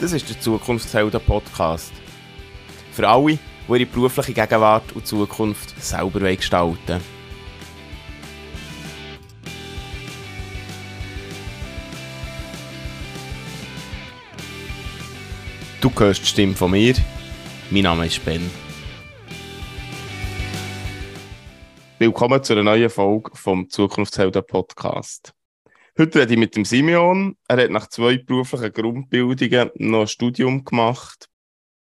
Das ist der Zukunftshelden Podcast. Für alle, die ihre berufliche Gegenwart und Zukunft selber gestalten. Du hörst die Stimme von mir. Mein Name ist Ben. Willkommen zu einer neuen Folge vom Zukunftshelden Podcast. Heute rede ich mit dem Simeon. Er hat nach zwei beruflichen Grundbildungen noch ein Studium gemacht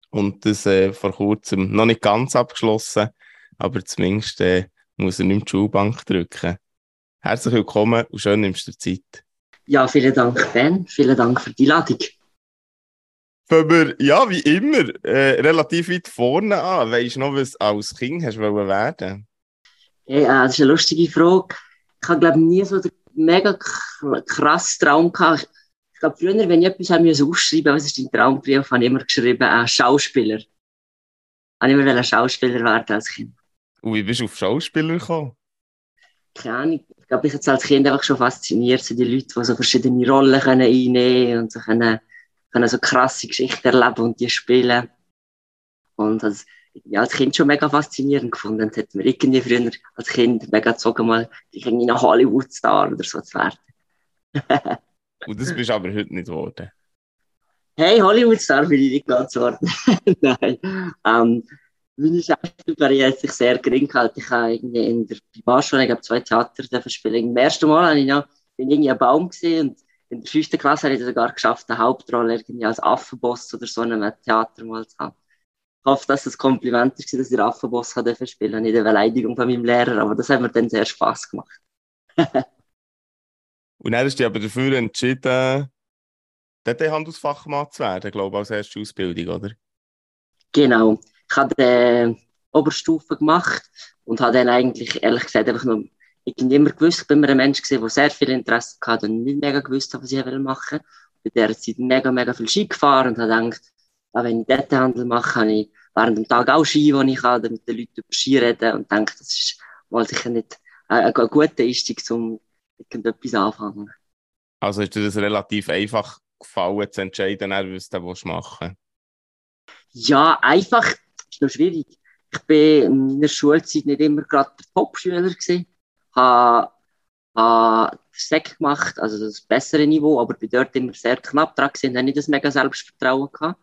und das äh, vor kurzem noch nicht ganz abgeschlossen, aber zumindest äh, muss er nicht die Schulbank drücken. Herzlich willkommen und schön nimmst du Zeit. Ja, vielen Dank, Ben. Vielen Dank für die Ladung. Fangen wir, ja, wie immer, äh, relativ weit vorne an. Weißt du noch, was du als Kind hast werden Ja, das ist eine lustige Frage. Ich habe, glaube nie so den mega krass Traum gehabt. Ich glaube, früher, wenn ich etwas haben musste ausschreiben, was ist dein Traumbrief, habe ich immer geschrieben, äh, Schauspieler. Ich immer Schauspieler werden als Kind. Und wie bist du auf Schauspieler gekommen? Keine Ahnung. Ich glaube, ich hatte als Kind einfach schon fasziniert, so die Leute, die so verschiedene Rollen können einnehmen und so können, können so krasse Geschichten erleben und die spielen. Und das, ja, als Kind schon mega faszinierend gefunden. Und hat mir irgendwie früher als Kind mega gezogen, mal irgendwie nach Hollywood-Star oder so zu werden. Und das bist aber heute nicht geworden. Hey, Hollywood-Star bin ich nicht ganz geworden. Nein. Ähm, meine Schauspielkarriere hat sich sehr gering gehalten. Ich habe irgendwie in der Primarschule, ich habe zwei Theater spielen. Im ersten Mal habe ich noch, bin irgendwie ein Baum gesehen und in der fünften Klasse habe ich es sogar geschafft, eine Hauptrolle irgendwie als Affenboss oder so in einem Theater mal zu haben hoffe, dass es ein Kompliment ist, dass ich Affenboss spielen durfte, nicht eine Beleidigung von meinem Lehrer, aber das hat mir dann sehr Spass gemacht. Und dann hast du dich aber dafür entschieden, dort Handelsfachmann zu werden, glaube ich, als erste Ausbildung, oder? Genau. Ich habe die Oberstufe gemacht und habe dann eigentlich, ehrlich gesagt, einfach nur ich habe immer gewusst, ich bin immer ein Mensch gewesen, der sehr viel Interesse hatte und nicht mega gewusst hat, was ich machen will. Bei dieser Zeit mega, mega viel Ski gefahren und habe gedacht, wenn ich dort Handel mache, habe ich während dem Tag auch Ski, wo ich kann, mit den Leuten über Ski reden und denke, das ist mal sicher nicht ein, ein guter Einstieg, um irgendetwas anfangen. Also ist dir das relativ einfach gefallen, zu entscheiden, was du machen willst? Ja, einfach ist noch schwierig. Ich bin in meiner Schulzeit nicht immer gerade der Top-Schüler gewesen. Habe, habe Sek gemacht, also das bessere Niveau, aber bin dort immer sehr knapp dran gewesen, habe nicht das mega Selbstvertrauen gehabt.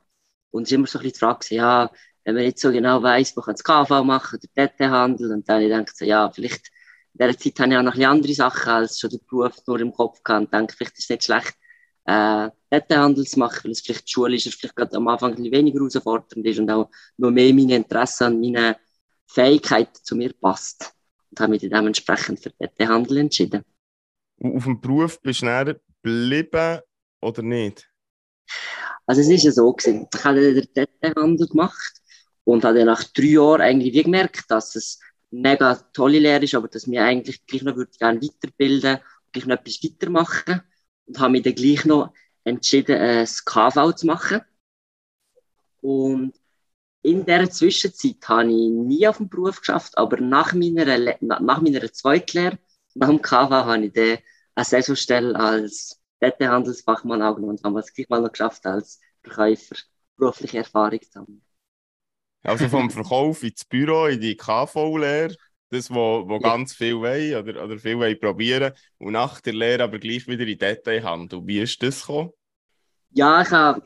Und es ist immer so ein bisschen die Frage, ja, wenn man nicht so genau weiss, man kann das KV machen oder DT-Handel. Und dann denke ich ja, vielleicht in dieser Zeit habe ich auch noch ein andere Sachen als schon den Beruf nur im Kopf gehabt und denke, vielleicht ist es nicht schlecht, äh, DT-Handel zu machen, weil es vielleicht schulisch ist, vielleicht gerade am Anfang ein bisschen weniger herausfordernd ist und auch noch mehr meine Interessen und meine Fähigkeiten zu mir passt. Und habe mich dementsprechend für DT-Handel entschieden. Auf dem Beruf bist du näher geblieben oder nicht? Also es ist ja so gewesen. Ich habe den DT-Handel gemacht und habe dann nach drei Jahren eigentlich wie gemerkt, dass es mega tolle Lehre ist, aber dass mir eigentlich gleich noch würde gerne weiterbilden, gleich noch etwas weitermachen und habe mich dann gleich noch entschieden, ein äh, KV zu machen. Und in dieser Zwischenzeit habe ich nie auf dem Beruf geschafft, aber nach meiner, nach meiner Zweitlehre, nach dem KV, habe ich dann eine Saisonstelle als Wettehandelsfachmann angenommen und habe es gleich mal noch geschafft, als Verkäufer berufliche Erfahrung zu haben. Also vom Verkauf ins Büro, in die KV-Lehre, das, wo, wo ja. ganz viel wollen oder, oder viel wollen probieren und nach der Lehre aber gleich wieder in Detailhandel. Wie ist das gekommen? Ja, ich habe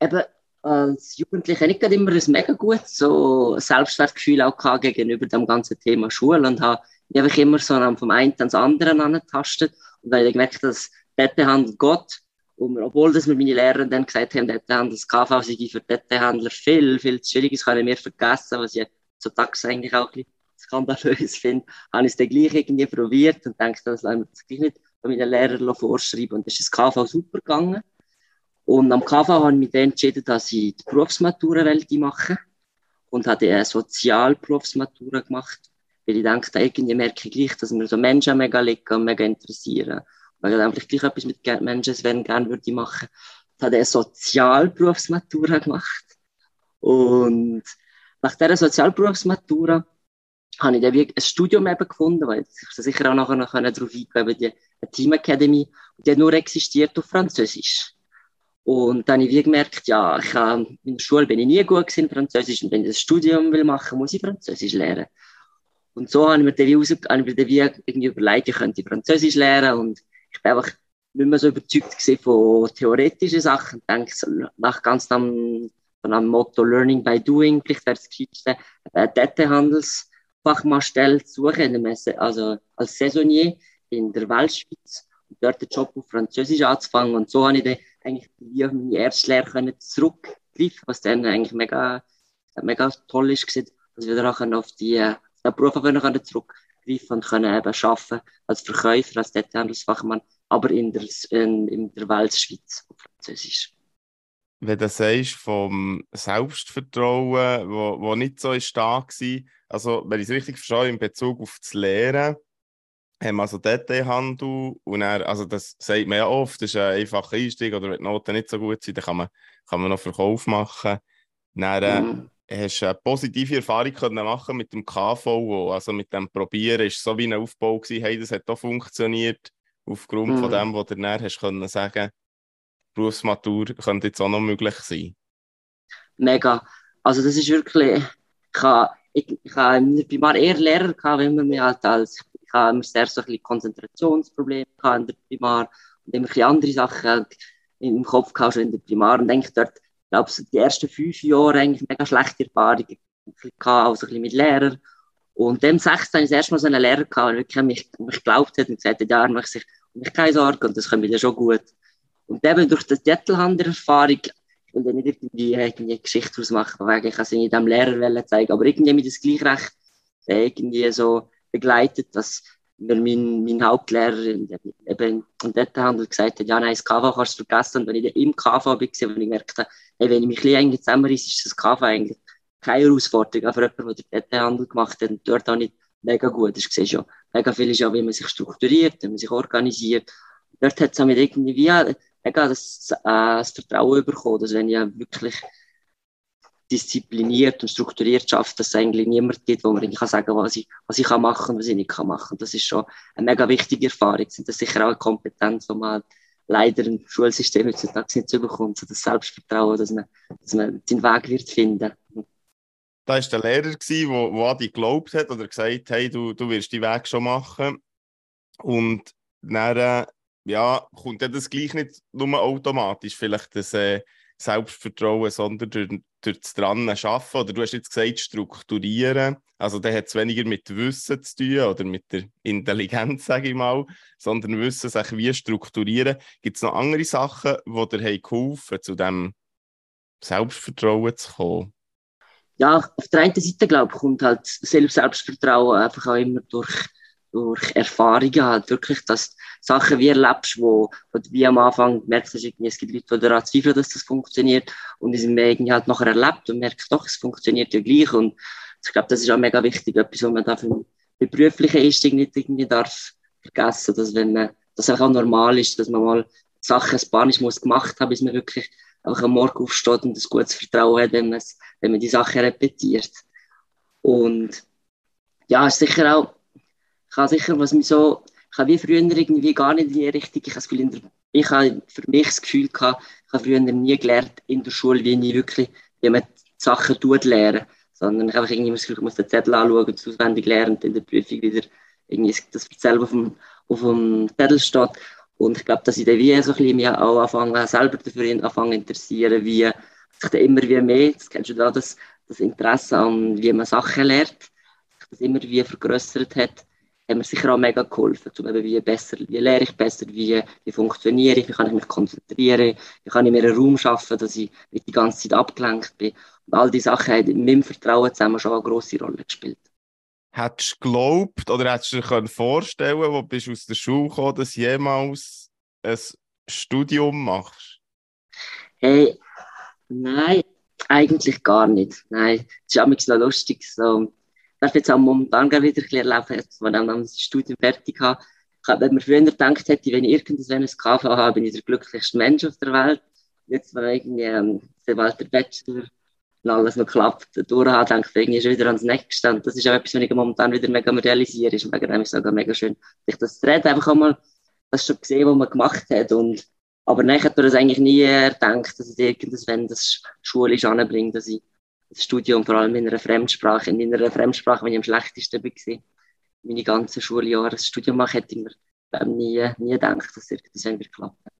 eben als Jugendlicher nicht immer ein mega gutes so Selbstwertgefühl auch gehabt gegenüber dem ganzen Thema Schule und habe einfach immer so vom einen ans andere angetastet und dann habe ich gemerkt, dass Detailhandel geht und obwohl das mir meine Lehrer dann gesagt haben, haben das KV sei für Detailhändler viel, viel zu schwierig ist, kann ich mir vergessen, was ich zu Tax eigentlich auch ein bisschen skandalös finde, habe ich es dann gleich irgendwie probiert und denke, das lassen wir das gleich nicht von meinen Lehrern vorschreiben. Und dann ist das KV super gegangen. Und am KV habe ich mich dann entschieden, dass ich die Berufsmatura mache und habe eine Sozialberufsmatura gemacht, weil ich denke, irgendwie merke ich gleich, dass mir so Menschen mega liegen und mega interessieren weil ich einfach gleich etwas mit Menschen werden gerne würde machen. Ich habe eine Sozialberufsmatura gemacht. Und nach dieser Sozialberufsmatura habe ich dann ein Studium eben gefunden, weil ich sicher auch nachher noch darauf eingehen die Team Academy. Die hat nur existiert auf Französisch. Und dann habe ich wie gemerkt, ja, ich habe, in der Schule bin ich nie gut in Französisch und wenn ich das Studium will machen, muss ich Französisch lernen. Und so habe ich mir dann wie, raus, habe ich mir dann wie irgendwie überlegt, ich könnte Französisch lernen und ich bin einfach nicht mehr so überzeugt von theoretischen Sachen. Ich denke, nach ganz am, von einem Motto Learning by Doing, vielleicht wäre es geschickte, äh, Detailhandelsfachmannstelle zu suchen, also als Saisonnier in der Weltschweiz und dort den Job auf Französisch anzufangen. Und so habe ich dann eigentlich wie auf meine Erstlehre können zurückgreifen, was dann eigentlich mega, mega toll ist, dass dann auch auf die, äh, den Beruf können zurückgreifen und können eben arbeiten als Verkäufer, als Detailhandelsfachmann, aber in der, in, in der Weltschweiz auf Französisch. Wenn du sagst, vom Selbstvertrauen, wo, wo nicht so stark war, also wenn ich es richtig verstehe, in Bezug auf das Lehren, haben wir also Detailhandel und dann, also das sagt man ja oft, das ist ein einfacher Einstieg oder wenn die Noten nicht so gut sind, dann kann man, kann man noch Verkauf machen. Dann äh, mhm. Hast du eine positive Erfahrung können machen mit dem KVO, also mit dem Probieren, ist so wie ein Aufbau gewesen, hey, das hat auch funktioniert, aufgrund mhm. von dem, was du dann hast können sagen, Berufsmatur könnte jetzt auch noch möglich sein. Mega. Also das ist wirklich, ich habe, ich, ich habe primär eher Lehrer gehabt, wenn man mich halt als ich habe immer sehr so ein bisschen Konzentrationsprobleme in der Primar und immer ein andere Sachen im Kopf gehabt schon in der Primar und eigentlich dort, ich glaube, so die ersten fünf Jahre eigentlich mega schlechte Erfahrungen also ein bisschen mit Lehrern. Und dem sechsten habe ich das Mal so einen Lehrer der wirklich mich, mich geglaubt hat und gesagt hat, ja, macht sich mich keine Sorgen und das kommt mir schon gut. Und eben durch die Jettelhander-Erfahrung, ich will dann nicht irgendwie, irgendwie eine Geschichte daraus machen, weil ich es in diesem Lehrer zeigen aber irgendwie mir das gleich recht irgendwie so begleitet, dass mir mein, mein Hauptlehrer eben im Detailhandel gesagt hat, ja, nein, das KV kannst du vergessen. Und wenn ich im KV war, wenn ich gemerkt habe, hey, wenn ich mich ein bisschen zusammenreiße, ist das KV eigentlich keine Herausforderung. Für jemanden, der den Detailhandel gemacht hat, und dort auch nicht mega gut. Das siehst ja, mega viel ist ja, wie man sich strukturiert, wie man sich organisiert. Dort hat es mit irgendwie wie, mega das, äh, das Vertrauen bekommen, dass wenn ich wirklich diszipliniert und strukturiert schafft, dass es eigentlich niemand gibt, wo man irgendwie kann sagen was ich, was ich kann machen und was ich nicht kann machen. Das ist schon eine mega wichtige Erfahrung. Das ist sicher auch eine Kompetenz, die man leider im Schulsystem heutzutage nicht bekommt, das Selbstvertrauen, dass man, dass man seinen Weg wird finden. Da war der Lehrer, der an dich geglaubt hat oder gesagt hey, du, du wirst die Weg schon machen. Und dann, äh, ja, kommt das gleich nicht nur automatisch, vielleicht das äh, Selbstvertrauen, sondern durch, durch das dran arbeiten. Oder du hast jetzt gesagt, strukturieren. Also, der hat es weniger mit Wissen zu tun oder mit der Intelligenz, sage ich mal, sondern Wissen, sich wie strukturieren. Gibt es noch andere Sachen, die dir geholfen zu diesem Selbstvertrauen zu kommen? Ja, auf der einen Seite, glaube ich, kommt halt Selbstvertrauen einfach auch immer durch durch Erfahrungen halt wirklich, dass Sachen wie erlebst, wo, wo du wie am Anfang merkst, dass irgendwie, es gibt Leute, die daran zweifeln, dass das funktioniert und die sind irgendwie halt nachher erlebt und merkst, doch, es funktioniert ja gleich und ich glaube, das ist auch mega wichtig, etwas, was man da für den beruflichen Instinkt nicht irgendwie darf vergessen, dass wenn man, dass es auch normal ist, dass man mal Sachen spanisch muss gemacht haben, bis man wirklich einfach am Morgen aufsteht und ein gutes Vertrauen hat, wenn, wenn man die Sachen repetiert. Und ja, ist sicher auch ich habe sicher, was mich so, ich habe wie früher irgendwie gar nicht in die Richtung, ich habe, der, ich habe für mich das Gefühl gehabt, ich habe früher nie gelernt in der Schule, wie ich wirklich, wie man Sachen tut lernen, sondern ich habe irgendwie das Gefühl, ich muss den Zettel anschauen, das auswendig lernen und in der Prüfung wieder irgendwie das selber auf dem, auf dem Zettel steht. Und ich glaube, dass ich dann wie so ein bisschen mich auch anfangen, selber dafür anfangen interessieren, wie sich dann immer wie mehr, das kennst du da, das, das Interesse an, wie man Sachen lernt, das immer wie vergrößert hat hat mir sicher auch mega geholfen, um eben wie besser, wie lehre ich besser, wie, wie funktioniere ich, wie kann ich mich konzentrieren, wie kann ich mir einen Raum schaffen, dass ich nicht die ganze Zeit abgelenkt bin. Und all diese Sachen haben mit meinem Vertrauen zusammen schon eine grosse Rolle gespielt. Hättest du geglaubt oder hättest du dir vorstellen wo du aus der Schule gekommen dass du jemals ein Studium machst? Hey, nein, eigentlich gar nicht. Nein, es ist auch noch lustig. So, darf jetzt auch momentan wieder ein bisschen erleben, als dann das Studium fertig. Ich habe mir früher gedacht hätte, wenn ich irgendwas KV habe, bin ich der glücklichste Mensch auf der Welt. Jetzt, wenn irgendwie ähm, Walter Bachelor und alles noch klappt, durch habe, denke ich, irgendwie ist wieder ans nächste. Und das ist auch etwas, was ich momentan wieder mega realisiere. Ist mega, sogar mega schön, sich das zu reden, einfach auch mal das schon gesehen, was man gemacht hat und Aber ich hätte mir das eigentlich nie gedacht, dass ich irgendwann das schulisch anbringe, dass ich das Studium vor allem in einer Fremdsprache, in einer Fremdsprache, wenn ich am schlechtesten war, meine ganzen Schuljahre das Studium mache, hätte ich mir nie, nie gedacht, dass das wird klappen.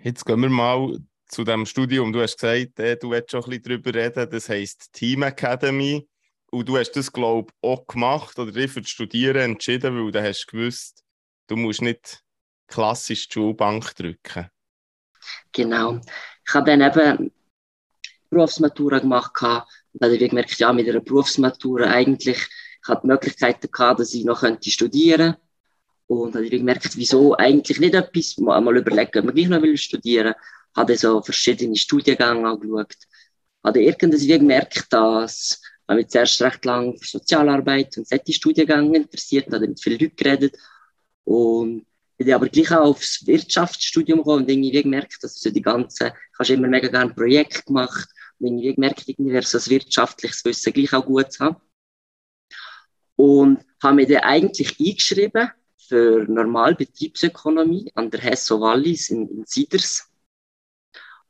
Jetzt gehen wir mal zu dem Studium. Du hast gesagt, äh, du willst schon ein bisschen darüber reden. Das heisst Team Academy. Und du hast das, glaube ich, auch gemacht oder dich für das Studieren entschieden, weil du hast gewusst, du musst nicht klassisch die Schulbank drücken. Genau. Ich habe dann eben Berufsmatura gemacht und dann habe ich gemerkt, ja, mit einer Berufsmatura eigentlich, ich hatte die Möglichkeiten gehabt, dass ich noch könnte studieren könnte. Und dann habe ich gemerkt, wieso eigentlich nicht etwas, mal, mal überlegen, ob man gleich noch will studieren. Habe so verschiedene Studiengänge angeschaut. Habe irgendwie gemerkt, dass ich mich zuerst recht lang für Sozialarbeit und solche Studiengänge interessiert, habe mit vielen Leuten geredet. Und bin aber gleich auch aufs Wirtschaftsstudium gekommen und irgendwie gemerkt, dass so die ganzen, ich habe immer mega gerne Projekte gemacht und irgendwie gemerkt, irgendwie wäre so ein wirtschaftliches Wissen gleich auch gut zu haben. Und habe mich dann eigentlich eingeschrieben für Normalbetriebsökonomie an der Hesso Wallis in, in Siders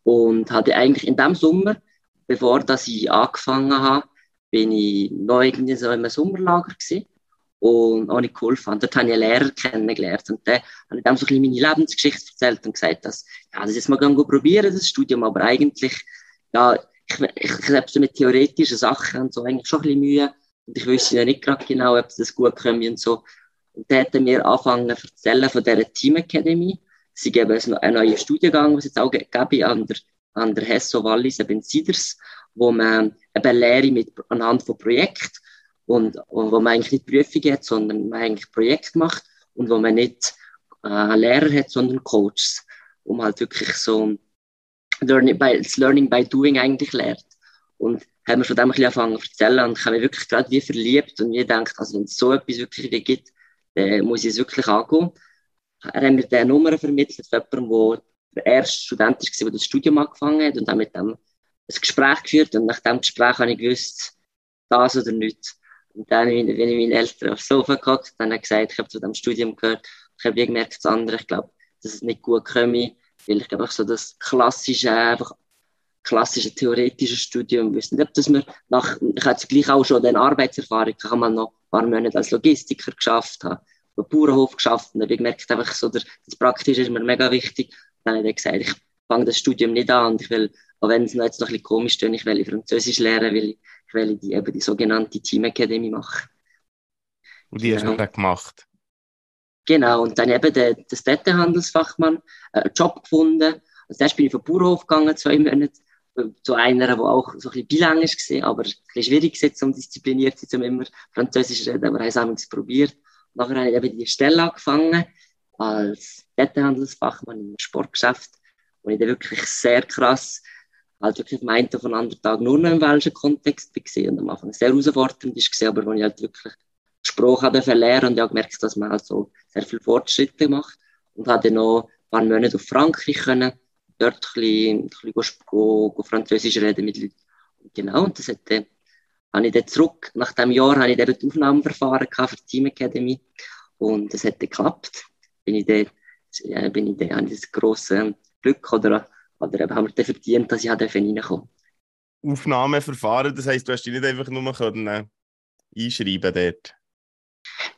und hatte eigentlich in dem Sommer, bevor dass ich angefangen habe, bin ich noch irgendwie so in einem Sommerlager gewesen und auch nicht geholfen. Dort habe ich einen Lehrer kennengelernt und der ich dann so ein bisschen meine Lebensgeschichte erzählt und gesagt, dass, ja, das jetzt mal probieren, das Studium, aber eigentlich, ja, ich, ich, so mit theoretischen Sachen und so eigentlich schon ein bisschen Mühe und ich wüsste ja nicht gerade genau, ob das gut kommt und so. Und dann hat mir angefangen zu erzählen von dieser Team Academy. Sie geben einen neuen Studiengang, was jetzt auch gebe an der, an der Hesso Wallis, eben Siders, wo man eben Lehre mit, anhand von Projekten und, und wo man eigentlich nicht Prüfungen hat, sondern man eigentlich Projekte macht und wo man nicht äh, Lehrer hat, sondern Coaches, um halt wirklich so Learning by, das Learning by Doing eigentlich lernt. Und haben wir von dem ein bisschen angefangen zu erzählen und ich habe mich wirklich gerade wie verliebt und mir gedacht, also wenn es so etwas wirklich gibt, dann muss ich es wirklich angehen. Er hat mir diese Nummer vermittelt von jemandem, der der erste Student war, der das Studium angefangen hat und dann mit dem ein Gespräch geführt und nach dem Gespräch habe ich gewusst, das oder nichts. Und dann bin ich meinen Eltern aufs Sofa gehockt, dann habe ich gesagt, ich habe zu dem Studium gehört, ich habe gemerkt, das andere, ich glaube, dass es nicht gut komme, weil ich glaube, so das klassische, einfach klassische theoretische Studium, ich weiß nicht, ob das mir nach, ich hatte gleich auch schon eine Arbeitserfahrung, ich habe mal noch ein paar Monate als Logistiker geschafft, habe auf dem Bauernhof geschafft und habe gemerkt, einfach so, der, das Praktische ist mir mega wichtig. Dann habe ich gesagt, ich fange das Studium nicht an und ich will, auch wenn es noch jetzt noch ein bisschen komisch ist, ich will Französisch lernen, weil ich, ich will die, eben die sogenannte Team Academy machen. Und die hast du dann gemacht? Genau, und dann eben der, das Detailhandelsfachmann äh, einen Job gefunden. Also erst bin ich vom Bauernhof gegangen, zwei Monate, zu einer, die auch so ein bisschen bilangisch war, aber ein bisschen schwierig war, um diszipliniert zu sein, um immer Französisch zu reden, aber ich habe es probiert. Nachher habe ich eben die Stelle angefangen, als Detailhandelsfachmann im Sportgeschäft, wo ich dann wirklich sehr krass, halt wirklich am einen von anderen Tag nur noch im welschen Kontext war und am Anfang sehr herausfordernd war, aber wo ich halt wirklich gesprochen lernen und ich habe gemerkt, dass man halt so sehr viele Fortschritte macht und habe dann noch ein paar Monate auf Frankreich können, dort ein bisschen, ein bisschen Französisch reden mit Leuten. Genau, und das dann, habe ich dann zurück, nach dem Jahr habe ich dann die Aufnahmeverfahren für die Team Academy und das hat geklappt. Bin ich dann, ja, bin ich dann, habe ich das grosse Glück oder, oder haben wir dann verdient, dass ich reinkomme. Aufnahmeverfahren, das heisst, du hast dich nicht einfach nur können, äh, einschreiben dort?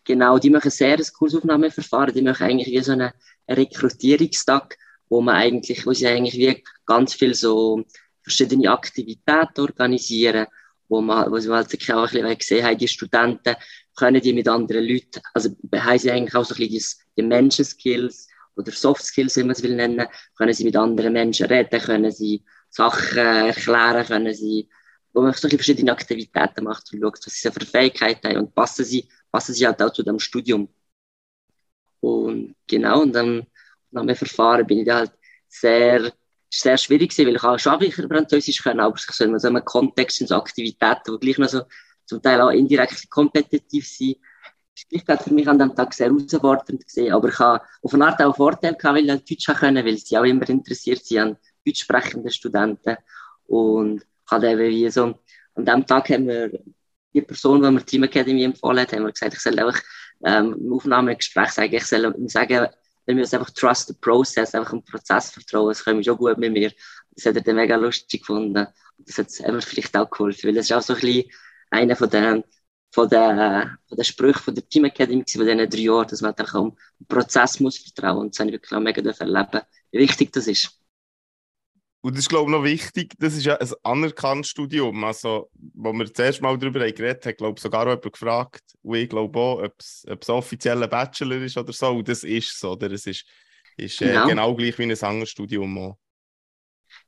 Genau, die machen sehr ein Kursaufnahmeverfahren, die machen eigentlich wie so einen Rekrutierungstag, wo man eigentlich, wo sie eigentlich wie ganz viel so verschiedene Aktivitäten organisieren, wo man, wo sie halt auch ein bisschen gesehen haben, die Studenten können die mit anderen Leuten, also haben sie eigentlich auch so ein bisschen die, Menschenskills oder Soft Skills, wie man es will nennen, können sie mit anderen Menschen reden, können sie Sachen erklären, können sie, wo man so verschiedene Aktivitäten macht und schaut, was sie für Fähigkeiten haben und passen sie, passen sie halt auch zu dem Studium. Und genau, und dann nach dem Verfahren bin ich da halt sehr, sehr schwierig gewesen, weil ich auch schon Französisch können, aber soll in so einem Kontext, in so Aktivitäten, die gleich noch so zum Teil auch indirekt kompetitiv sind, ist gleich für mich an dem Tag sehr herausfordernd gesehen, aber ich habe auf eine Art auch Vorteil gehabt, weil ich Deutsch können, weil sie auch immer interessiert sind an deutsch sprechenden Studenten und ich habe eben wie so, an dem Tag haben wir die Person, die mir Team Academy empfohlen hat, haben wir gesagt, ich soll einfach ähm, im Aufnahmegespräch sagen, ich soll ihm sagen, wir müssen einfach trust the process, einfach im Prozess vertrauen, das können wir schon gut mit mir. Das hat er dann mega lustig gefunden. Und das hat es vielleicht auch geholfen, weil das ist auch so ein bisschen einer von den, von den, von den Sprüchen von der Team Academy von diesen drei Jahren, dass man einfach am Prozess muss vertrauen und das habe ich wirklich auch mega erleben, wie wichtig das ist. Und das ist, glaube ich, noch wichtig, das ist ja ein anerkanntes Studium. Also, wo wir das erste Mal darüber geredet haben, glaube ich, sogar auch jemand gefragt, und ich glaube auch, ob es, ob es offizieller Bachelor ist oder so. Und das ist so, oder? Es ist, ist äh, genau. genau gleich wie ein anderes Studium auch.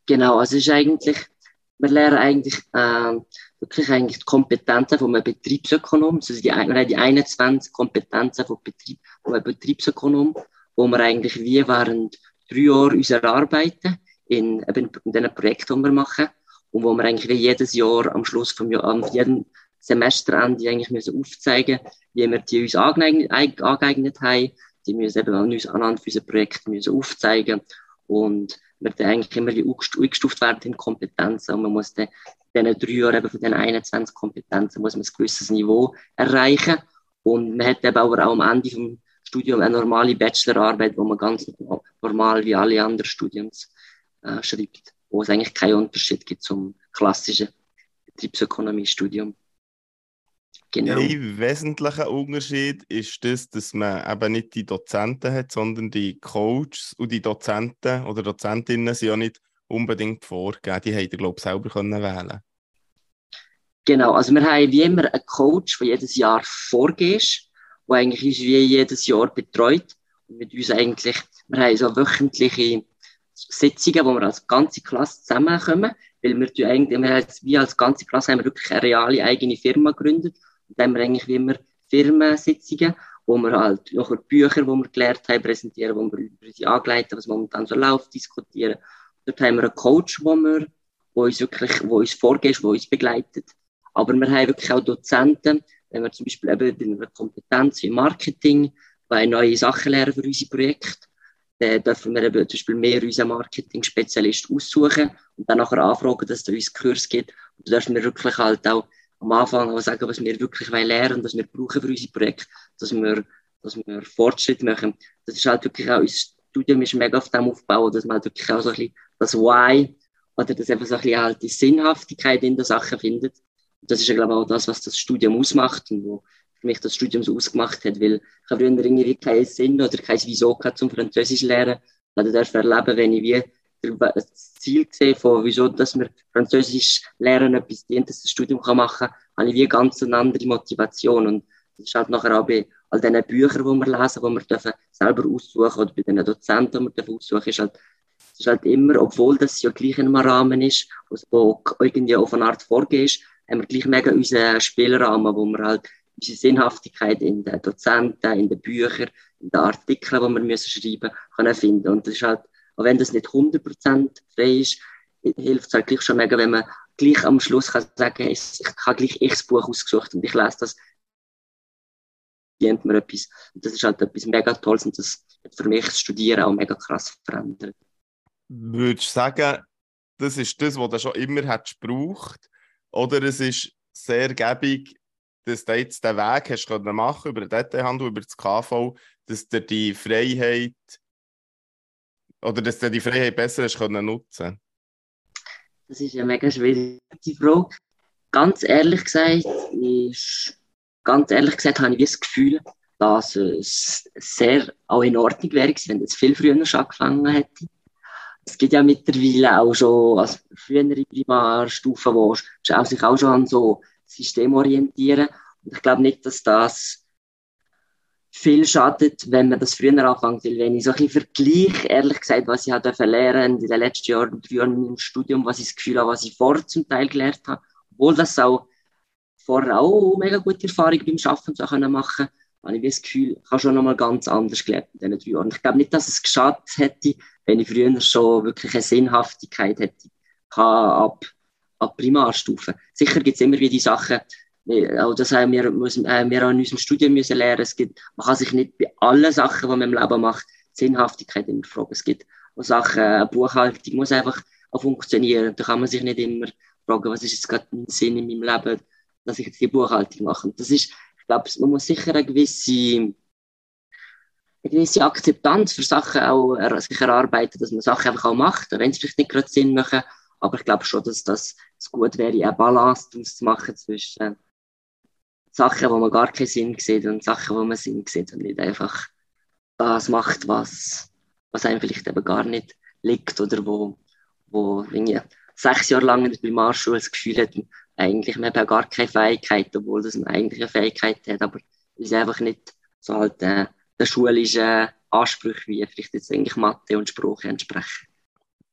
Genau, also es ist eigentlich, wir lernen eigentlich äh, wirklich eigentlich die Kompetenzen von einem Betriebsökonom. Also die, wir haben die 21 Kompetenzen von, Betrieb, von einem Betriebsökonom, wo wir eigentlich wie während drei Jahren uns erarbeiten in, in diesen Projekten, die wir machen. Und wo wir eigentlich wie jedes Jahr am Schluss vom Jahr, am jedem Semesterende eigentlich müssen aufzeigen, wie wir die uns angeeignet, angeeignet haben. Die müssen eben an uns anhand unserer Projekte müssen aufzeigen. Und wir dann eigentlich immer eingestuft werden in Kompetenzen. Und man muss dann in diesen drei Jahren eben von den 21 Kompetenzen muss man ein gewisses Niveau erreichen. Und man hat eben auch am Ende vom Studium eine normale Bachelorarbeit, wo man ganz normal wie alle anderen Studiums äh, schreibt, wo es eigentlich keinen Unterschied gibt zum klassischen Betriebsökonomie-Studium. Genau. Ein wesentlicher Unterschied ist das, dass man eben nicht die Dozenten hat, sondern die Coaches und die Dozenten oder Dozentinnen sind ja nicht unbedingt vorgegeben. Die hätten, glaube ich, selber können wählen Genau, also wir haben wie immer einen Coach, der jedes Jahr vorgeht, der eigentlich uns wie jedes Jahr betreut und mit uns eigentlich, wir haben so wöchentliche Sitzungen, wo wir als ganze Klasse zusammenkommen, weil wir eigentlich, wir als, ganze Klasse haben wir wirklich eine reale eigene Firma gegründet und dann haben wir eigentlich wie immer Firmensitzungen, wo wir halt noch Bücher, die wir gelernt haben, präsentieren, wo wir über unsere Angeleiteten, was momentan so läuft, diskutieren. Dort haben wir einen Coach, wo wir, wo uns wirklich, wo uns vorgeht, wo uns begleitet. Aber wir haben wirklich auch Dozenten, wenn wir zum Beispiel eben in einer Kompetenz wie Marketing, bei neue Sachen lernen für unsere Projekte dann dürfen wir eben zum Beispiel mehr unseren Marketing-Spezialist aussuchen und dann nachher anfragen, dass es uns Kurs gibt. Und da dürfen wir wirklich halt auch am Anfang auch sagen, was wir wirklich lernen wollen, was wir brauchen für unsere Projekte, dass wir, dass wir Fortschritt machen. Das ist halt wirklich auch, unser Studium ist mega auf dem Aufbau, dass man halt wirklich auch so ein bisschen das Why oder das einfach so ein bisschen halt die Sinnhaftigkeit in der Sache findet. Und das ist ja, glaube ich, auch das, was das Studium ausmacht und wo für mich das Studium so ausgemacht hat, weil ich habe früher irgendwie keinen Sinn oder kein Wieso gehabt zum Französisch lernen. Ich durfte erleben, wenn ich wie das Ziel gesehen von wieso, dass wir Französisch lernen etwas dient, dass das Studium kann machen kann, habe ich wie ganz eine andere Motivation. Und das ist halt nachher auch bei all diesen Büchern, die wir lesen, die wir dürfen selber aussuchen oder bei den Dozenten, die wir dürfen aussuchen, ist halt, ist halt immer, obwohl das ja gleich in einem Rahmen ist, wo irgendwie auf eine Art vorgeht, haben wir gleich mega unseren Spielrahmen, wo wir halt unsere Sinnhaftigkeit in den Dozenten, in den Büchern, in den Artikeln, die wir müssen schreiben können finden. Und das ist halt, auch wenn das nicht 100% frei ist, hilft es halt gleich schon mega, wenn man gleich am Schluss kann sagen, ich, habe gleich ich das Buch ausgesucht und ich lese das, dient mir etwas. Und das ist halt etwas mega Tolles und das hat für mich das Studieren auch mega krass verändert. Würdest du sagen, das ist das, was du schon immer hättest gebraucht? Oder es ist sehr gäbig, dass du jetzt den Weg hast können machen über den Detailhandel, über das KV, dass du die Freiheit oder dass du die Freiheit besser hast können nutzen Das ist eine mega schwierige Frage. Ganz ehrlich gesagt, ist, ganz ehrlich gesagt habe ich das Gefühl, dass es sehr auch in Ordnung wäre, wenn es viel früher schon angefangen hätte. Es gibt ja mittlerweile auch schon also frühere Primarstufen, wo sich auch schon an so System orientieren. Und ich glaube nicht, dass das viel schadet, wenn man das früher anfängt. Weil wenn ich so ein bisschen vergleiche, ehrlich gesagt, was ich habe lernen in den letzten Jahren, drei Jahren im Studium, was ich das Gefühl habe, was ich vorher zum Teil gelernt habe, obwohl das auch vorher auch mega gute Erfahrungen beim Schaffen so machen habe ich das Gefühl, ich habe schon nochmal ganz anders gelernt in diesen drei Jahren. Ich glaube nicht, dass es geschadet hätte, wenn ich früher schon wirklich eine Sinnhaftigkeit hätte ab ab Primarstufe. Sicher gibt es immer wieder die Sachen, auch das haben wir, müssen, äh, wir an unserem Studium müssen lernen. Es gibt, man kann sich nicht bei allen Sachen, die man im Leben macht, Sinnhaftigkeit immer fragen. Es gibt auch Sachen, äh, Buchhaltung muss einfach auch funktionieren. Da kann man sich nicht immer fragen, was ist jetzt gerade ein Sinn in meinem Leben, dass ich jetzt die Buchhaltung mache. Und das ist, ich glaube, man muss sicher eine gewisse eine gewisse Akzeptanz für Sachen auch sich erarbeiten, dass man Sachen einfach auch macht, wenn es vielleicht nicht gerade Sinn machen. Aber ich glaube schon, dass das gut wäre, eine Balance daraus zu machen zwischen Sachen, wo man gar keinen Sinn sieht und Sachen, wo man Sinn sieht und nicht einfach das macht, was, was einem vielleicht eben gar nicht liegt oder wo, wo irgendwie sechs Jahre lang in der Primarschule das Gefühl hat, eigentlich man hat gar keine Fähigkeit, obwohl das man eigentlich eine Fähigkeit hat, aber ist einfach nicht so halt äh, der schulischen Ansprüche wie vielleicht jetzt eigentlich Mathe und Sprache entsprechen.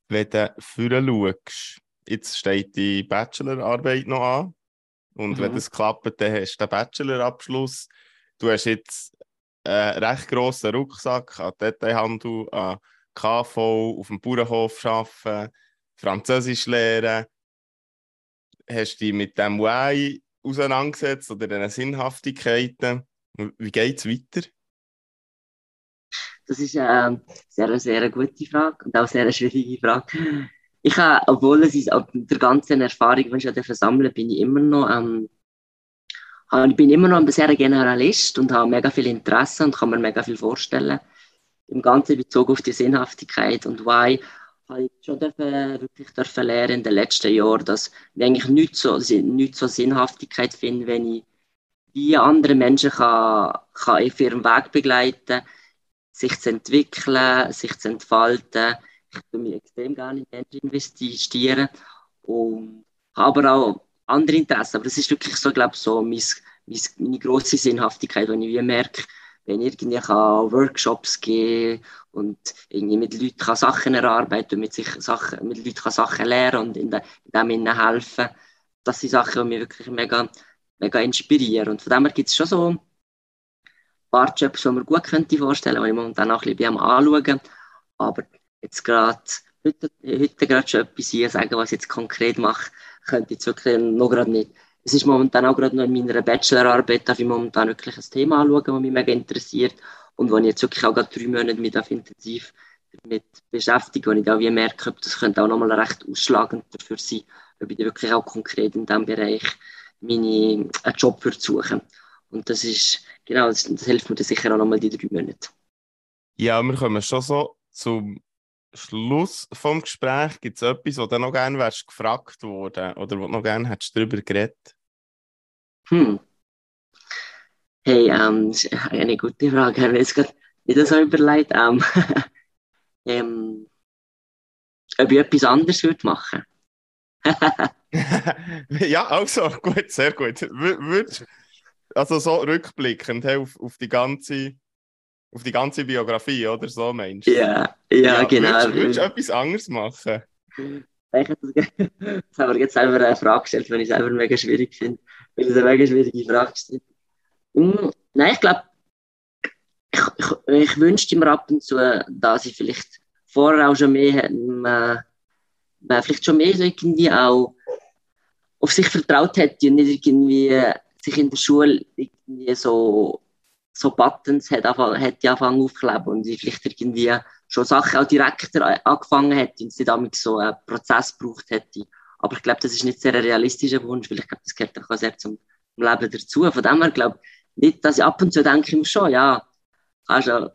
Wenn du vorher schaust, jetzt steht die Bachelorarbeit noch an und mhm. wenn das klappt, dann hast du den Bachelorabschluss. Du hast jetzt einen recht grossen Rucksack an Detailhandel, an KV, auf dem Bauernhof arbeiten, Französisch lernen. Hast du dich mit dem Why auseinandergesetzt oder den Sinnhaftigkeiten? Wie geht es weiter? Das ist eine sehr, sehr gute Frage und auch eine sehr schwierige Frage. Ich habe, obwohl es ist, der ganzen Erfahrung, die ich ja versammeln bin ich immer noch, ähm, ich bin immer noch ein sehr Generalist und habe mega viel Interesse und kann mir mega viel vorstellen. Im ganzen Bezug auf die Sinnhaftigkeit und why habe ich schon dürfen, wirklich dürfen lernen in den letzten Jahren, dass ich eigentlich nicht so, nicht so Sinnhaftigkeit finde, wenn ich wie andere Menschen kann, kann auf ihrem Weg begleiten, sich zu entwickeln, sich zu entfalten. Ich tue mich extrem gerne in Menschen investieren und habe aber auch andere Interessen. Aber das ist wirklich so, glaube ich, so mein, mein, meine grosse Sinnhaftigkeit, wenn ich merke, wenn ich irgendwie kann Workshops geben und irgendwie mit Leuten kann Sachen erarbeiten und mit, sich Sachen, mit Leuten kann Sachen lernen und in, de, in dem ihnen helfen. Das sind Sachen, die mich wirklich mega, mega inspirieren. Und von dem her gibt es schon so paar Jobs, die man gut könnte vorstellen könnte, die ich momentan auch ein bisschen Anschauen Aber jetzt gerade, heute, heute gerade schon etwas hier sagen, was ich jetzt konkret mache, könnte ich jetzt wirklich noch gerade nicht es ist momentan auch gerade noch in meiner Bachelorarbeit, darf ich momentan wirklich ein Thema anschauen, das mich mega interessiert und wo ich jetzt wirklich auch gerade drei Monate mit intensiv damit beschäftige und ich auch wie merke, das könnte auch nochmal recht ausschlagend dafür sein, ob ich wirklich auch konkret in diesem Bereich meine, einen Job suchen. Und das ist, genau, das, das hilft mir dann sicher auch nochmal die drei Monate. Ja, wir kommen schon so zum Schluss vom Gespräch. Gibt es etwas, wo du noch gerne wärst gefragt worden oder wo du noch gerne hättest darüber geredet? Hm. Hey, ähm, das ist eine gute Frage. Ich habe jetzt gerade nicht so überlegt, ähm, ähm, ob ich etwas anderes würde machen ja, also gut, sehr gut. Würd, also so rückblickend hey, auf, auf, die ganze, auf die ganze Biografie, oder so meinst du? Ja, ja, ja genau. Würdest du etwas anderes machen? Ich habe mir jetzt selber eine Frage gestellt, wenn ich es selber mega schwierig finde weil es eine mega schwierige Frage ist. Hm, nein, ich glaube, ich, ich, ich wünschte mir ab und zu, dass ich vielleicht vorher auch schon mehr, man, man vielleicht schon mehr irgendwie auch auf sich vertraut hätte und nicht irgendwie sich in der Schule irgendwie so, so Buttons hat hätte angefangen aufkleben und ich vielleicht irgendwie schon Sachen auch direkter angefangen hätte und es nicht so einen Prozess gebraucht hätte aber ich glaube, das ist nicht sehr ein realistischer Wunsch, weil ich glaube, das gehört auch sehr zum Leben dazu. Von dem her glaube ich nicht, dass ich ab und zu denke ich schon, ja, kannst ja,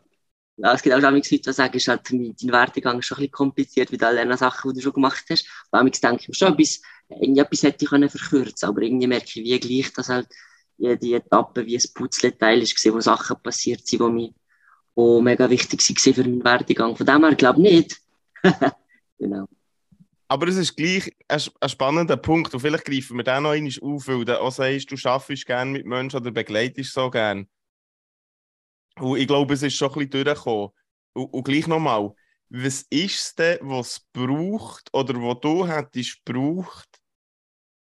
ja, es gibt auch Leute, die sagen, ist halt, dein Werdegang schon ein bisschen kompliziert, wie all diese Sachen, die du schon gemacht hast. Und denke ich mir schon, etwas, irgendetwas hätte ich können verkürzen aber irgendwie merke ich, wie gleich das halt jede Etappe wie ein Putzleteil ist, wo Sachen passiert sind, die mir die mega wichtig waren für meinen Werdegang. Von dem her glaube ich nicht. genau. Aber es ist gleich ein, ein, spannender Punkt und vielleicht greifen wir den noch einmal auf, weil du auch sagst, du arbeitest gerne mit Menschen oder begleitest so gerne. Und ich glaube, es ist schon ein bisschen durchgekommen. Und, und gleich nochmal, was ist es denn, was braucht oder wo du hättest braucht,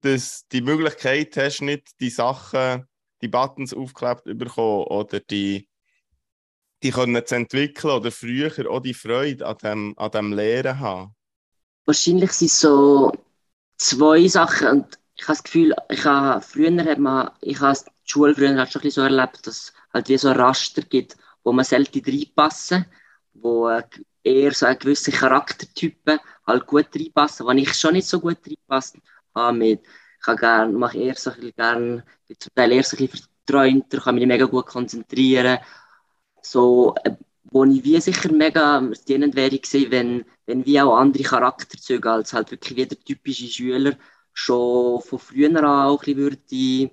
dass die Möglichkeit hast, nicht die Sachen, die Buttons aufgeklebt bekommen oder die, die können zu entwickeln oder früher auch die Freude an dem, an dem Lehren haben? wahrscheinlich sind es so zwei Sachen. Und ich habe das Gefühl, ich habe, früher ich habe die Schule früher schon ein bisschen so erlebt, dass halt wie so Raster gibt, wo man selten reinpassen, wo eher so gewisse Charaktertypen halt gut reinpassen, wo ich schon nicht so gut reinpassen habe ich gern, mache eher so ein gern, bin zum Teil eher so ein bisschen verträumter, kann mich mega gut konzentrieren, so, äh, wo ich wie sicher mega dienend wäre gewesen, wenn, wenn wie auch andere Charakterzüge als halt wirklich wie der typische Schüler schon von früher an auch ein bisschen würde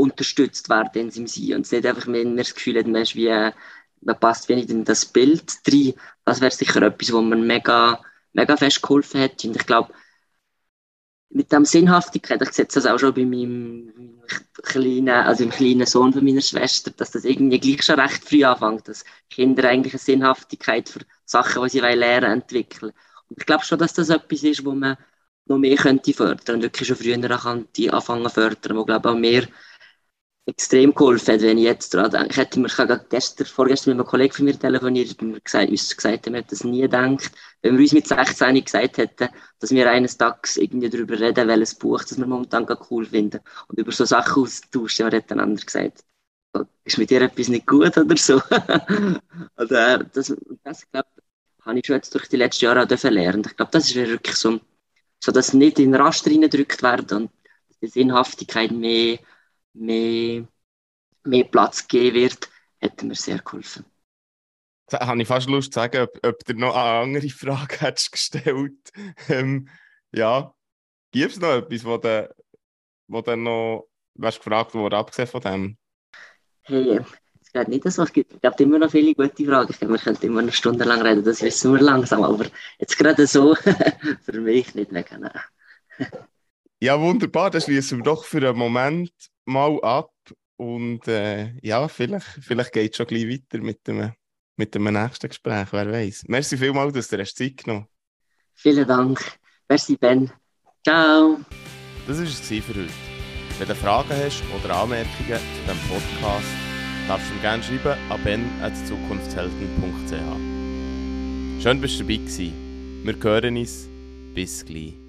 unterstützt werden in seinem Sein. Und es nicht einfach, wenn man das Gefühl hat, man, ist wie, man passt wie nicht in das Bild rein. Das wäre sicher etwas, wo man mega, mega fest geholfen hätte. Und ich glaube, mit dem Sinnhaftigkeit, ich sehe das auch schon bei meinem kleinen, also im kleinen Sohn von meiner Schwester, dass das irgendwie gleich schon recht früh anfängt, dass Kinder eigentlich eine Sinnhaftigkeit für Sachen, die sie lernen entwickeln. Und ich glaube schon, dass das etwas ist, wo man noch mehr könnte fördern und wirklich schon früher könnte anfangen zu fördern, wo glaube auch mehr extrem geholfen hat, wenn ich jetzt daran denke. Ich hätte mir gestern, vorgestern mit einem Kollegen von mir telefoniert und gesagt, uns gesagt, er hätte das nie gedacht. Wenn wir uns mit 16 gesagt hätten, dass wir eines Tages irgendwie darüber reden, welches Buch das wir momentan cool finden und über so Sachen austauschen, wir hätten einander gesagt, ist mit dir etwas nicht gut oder so. oder das, das glaube habe ich schon jetzt durch die letzten Jahre auch lernen. Ich glaube, das ist wirklich so, so dass nicht in Raster reingedrückt werden und die Sinnhaftigkeit mehr mehr, mehr Platz geben wird, hätte mir sehr geholfen. Da habe ich fast Lust zu sagen, ob, ob du noch eine andere Frage hättest gestellt. Ähm, ja, gibt es noch etwas, wo du, wo du noch wärst gefragt worden, abgesehen von dem? Hey, es geht nicht so. Es gibt, ich glaube, immer noch viele gute Fragen. Ich glaube, wir könnten immer noch stundenlang reden, das wissen wir langsam. Aber jetzt gerade so, für mich nicht mehr. ja, wunderbar. Dann schließen wir doch für einen Moment mal ab und äh, ja, vielleicht, vielleicht geht es schon gleich weiter mit dem, mit dem nächsten Gespräch, wer weiß. Merci vielmals, dass du hast Zeit genommen Vielen Dank. Merci, Ben. Ciao. Das war es für heute. Wenn du Fragen hast oder Anmerkungen zu diesem Podcast, darfst du mir gerne schreiben an ben.zukunftshelden.ch. Schön, dass du dabei warst. Wir hören uns. Bis gleich.